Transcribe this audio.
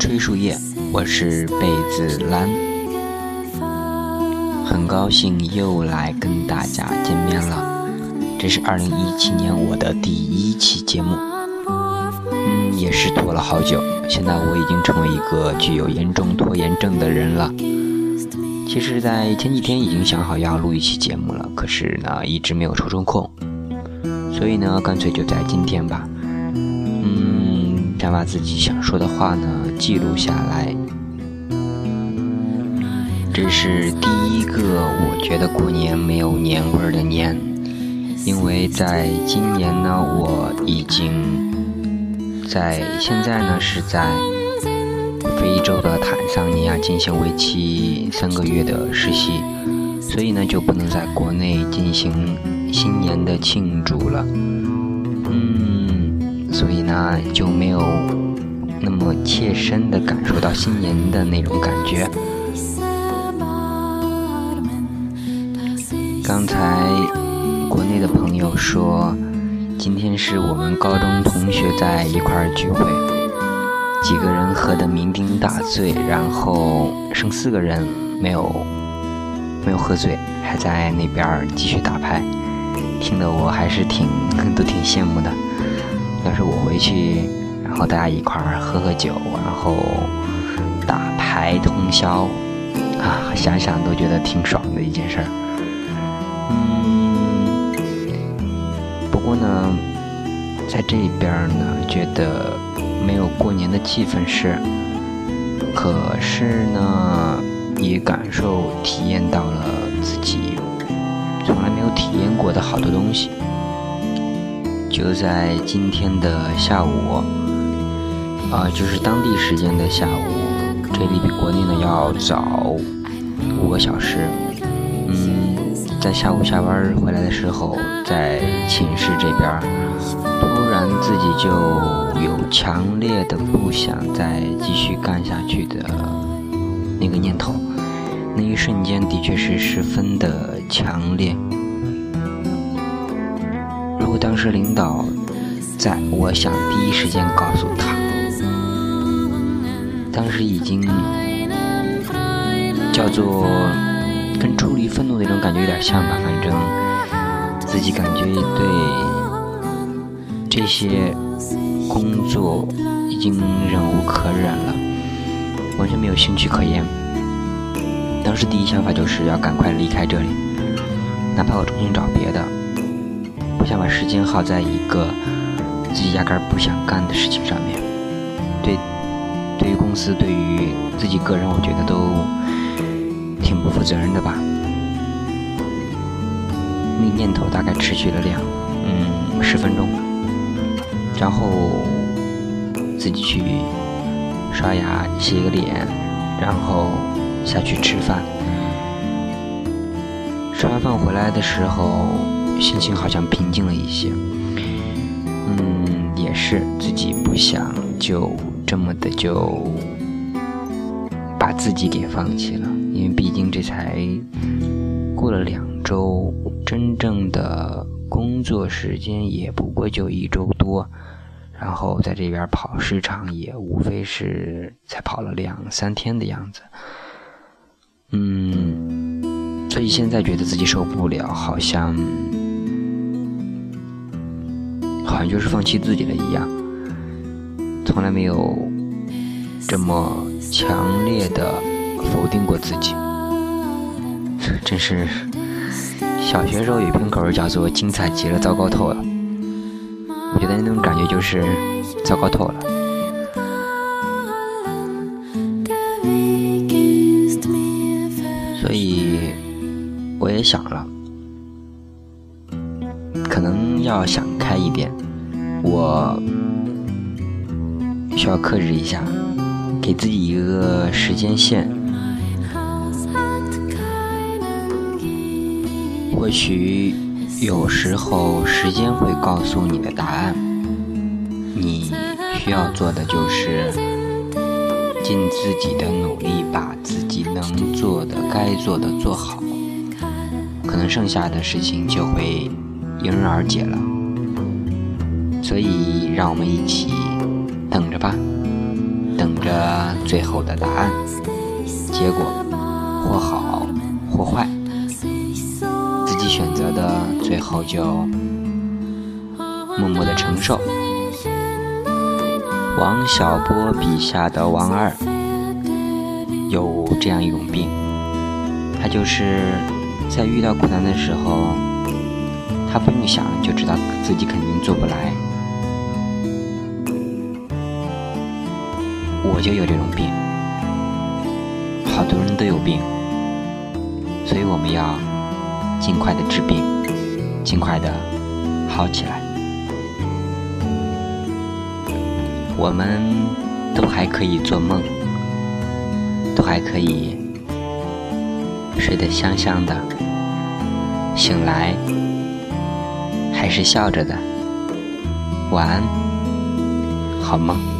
吹树叶，我是贝子兰，很高兴又来跟大家见面了。这是二零一七年我的第一期节目，嗯，也是拖了好久。现在我已经成为一个具有严重拖延症的人了。其实，在前几天已经想好要录一期节目了，可是呢，一直没有抽出空，所以呢，干脆就在今天吧。嗯想把自己想说的话呢记录下来。这是第一个我觉得过年没有年味儿的年，因为在今年呢，我已经在现在呢是在非洲的坦桑尼亚进行为期三个月的实习，所以呢就不能在国内进行新年的庆祝了。嗯所以呢，就没有那么切身的感受到新年的那种感觉。刚才国内的朋友说，今天是我们高中同学在一块聚会，几个人喝得酩酊大醉，然后剩四个人没有没有喝醉，还在那边继续打牌，听得我还是挺 都挺羡慕的。要是我回去，然后大家一块儿喝喝酒，然后打牌通宵，啊，想想都觉得挺爽的一件事儿。嗯，不过呢，在这边呢，觉得没有过年的气氛是，可是呢，也感受体验到了自己从来没有体验过的好多东西。就在今天的下午，啊，就是当地时间的下午，这里比国内呢要早五个小时。嗯，在下午下班回来的时候，在寝室这边，突然自己就有强烈的不想再继续干下去的那个念头，那一瞬间的确是十分的强烈。如果当时领导在，我想第一时间告诉他。当时已经叫做跟处理愤怒那种感觉有点像吧，反正自己感觉对这些工作已经忍无可忍了，完全没有兴趣可言。当时第一想法就是要赶快离开这里，哪怕我重新找别的。不想把时间耗在一个自己压根不想干的事情上面，对，公司，对于自己个人，我觉得都挺不负责任的吧。那念头大概持续了两，嗯，十分钟，然后自己去刷牙、洗个脸，然后下去吃饭。吃完饭回来的时候。心情好像平静了一些，嗯，也是自己不想就这么的就把自己给放弃了，因为毕竟这才过了两周，真正的工作时间也不过就一周多，然后在这边跑市场也无非是才跑了两三天的样子，嗯，所以现在觉得自己受不了，好像。好像就是放弃自己了一样，从来没有这么强烈的否定过自己，真是小学时候有一篇口儿叫做“精彩极了，糟糕透了”，我觉得那种感觉就是糟糕透了。所以我也想了，可能要想开一点。我需要克制一下，给自己一个时间线。或许有时候时间会告诉你的答案，你需要做的就是尽自己的努力，把自己能做的、该做的做好，可能剩下的事情就会迎刃而解了。所以，让我们一起等着吧，等着最后的答案，结果或好或坏，自己选择的，最后就默默的承受。王小波笔下的王二有这样一种病，他就是在遇到困难的时候，他不用想就知道自己肯定做不来。我就有这种病，好多人都有病，所以我们要尽快的治病，尽快的好起来。我们都还可以做梦，都还可以睡得香香的，醒来还是笑着的。晚安，好梦。